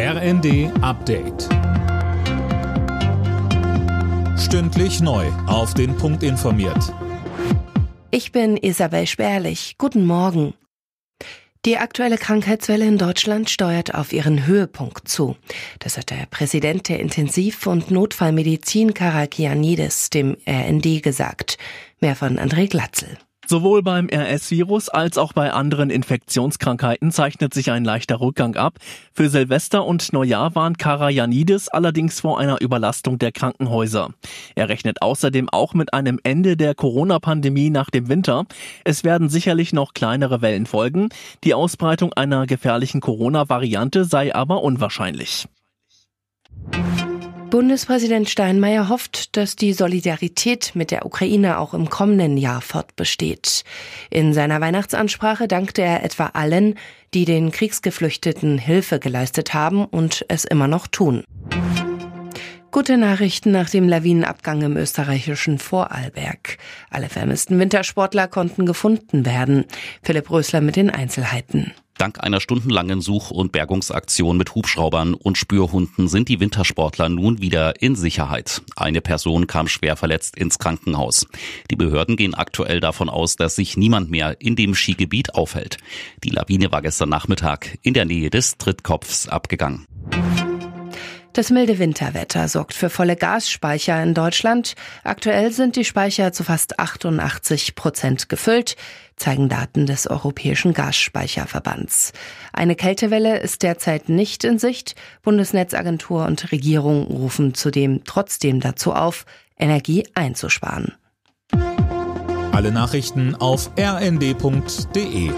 RND Update. Stündlich neu. Auf den Punkt informiert. Ich bin Isabel Spärlich. Guten Morgen. Die aktuelle Krankheitswelle in Deutschland steuert auf ihren Höhepunkt zu. Das hat der Präsident der Intensiv- und Notfallmedizin Karakianidis dem RND gesagt. Mehr von André Glatzel. Sowohl beim RS-Virus als auch bei anderen Infektionskrankheiten zeichnet sich ein leichter Rückgang ab. Für Silvester und Neujahr warnt Karajanidis allerdings vor einer Überlastung der Krankenhäuser. Er rechnet außerdem auch mit einem Ende der Corona-Pandemie nach dem Winter. Es werden sicherlich noch kleinere Wellen folgen. Die Ausbreitung einer gefährlichen Corona-Variante sei aber unwahrscheinlich. Bundespräsident Steinmeier hofft, dass die Solidarität mit der Ukraine auch im kommenden Jahr fortbesteht. In seiner Weihnachtsansprache dankte er etwa allen, die den Kriegsgeflüchteten Hilfe geleistet haben und es immer noch tun. Gute Nachrichten nach dem Lawinenabgang im österreichischen Vorarlberg. Alle vermissten Wintersportler konnten gefunden werden. Philipp Rösler mit den Einzelheiten. Dank einer stundenlangen Such- und Bergungsaktion mit Hubschraubern und Spürhunden sind die Wintersportler nun wieder in Sicherheit. Eine Person kam schwer verletzt ins Krankenhaus. Die Behörden gehen aktuell davon aus, dass sich niemand mehr in dem Skigebiet aufhält. Die Lawine war gestern Nachmittag in der Nähe des Trittkopfs abgegangen. Das milde Winterwetter sorgt für volle Gasspeicher in Deutschland. Aktuell sind die Speicher zu fast 88 Prozent gefüllt, zeigen Daten des Europäischen Gasspeicherverbands. Eine Kältewelle ist derzeit nicht in Sicht. Bundesnetzagentur und Regierung rufen zudem trotzdem dazu auf, Energie einzusparen. Alle Nachrichten auf rnd.de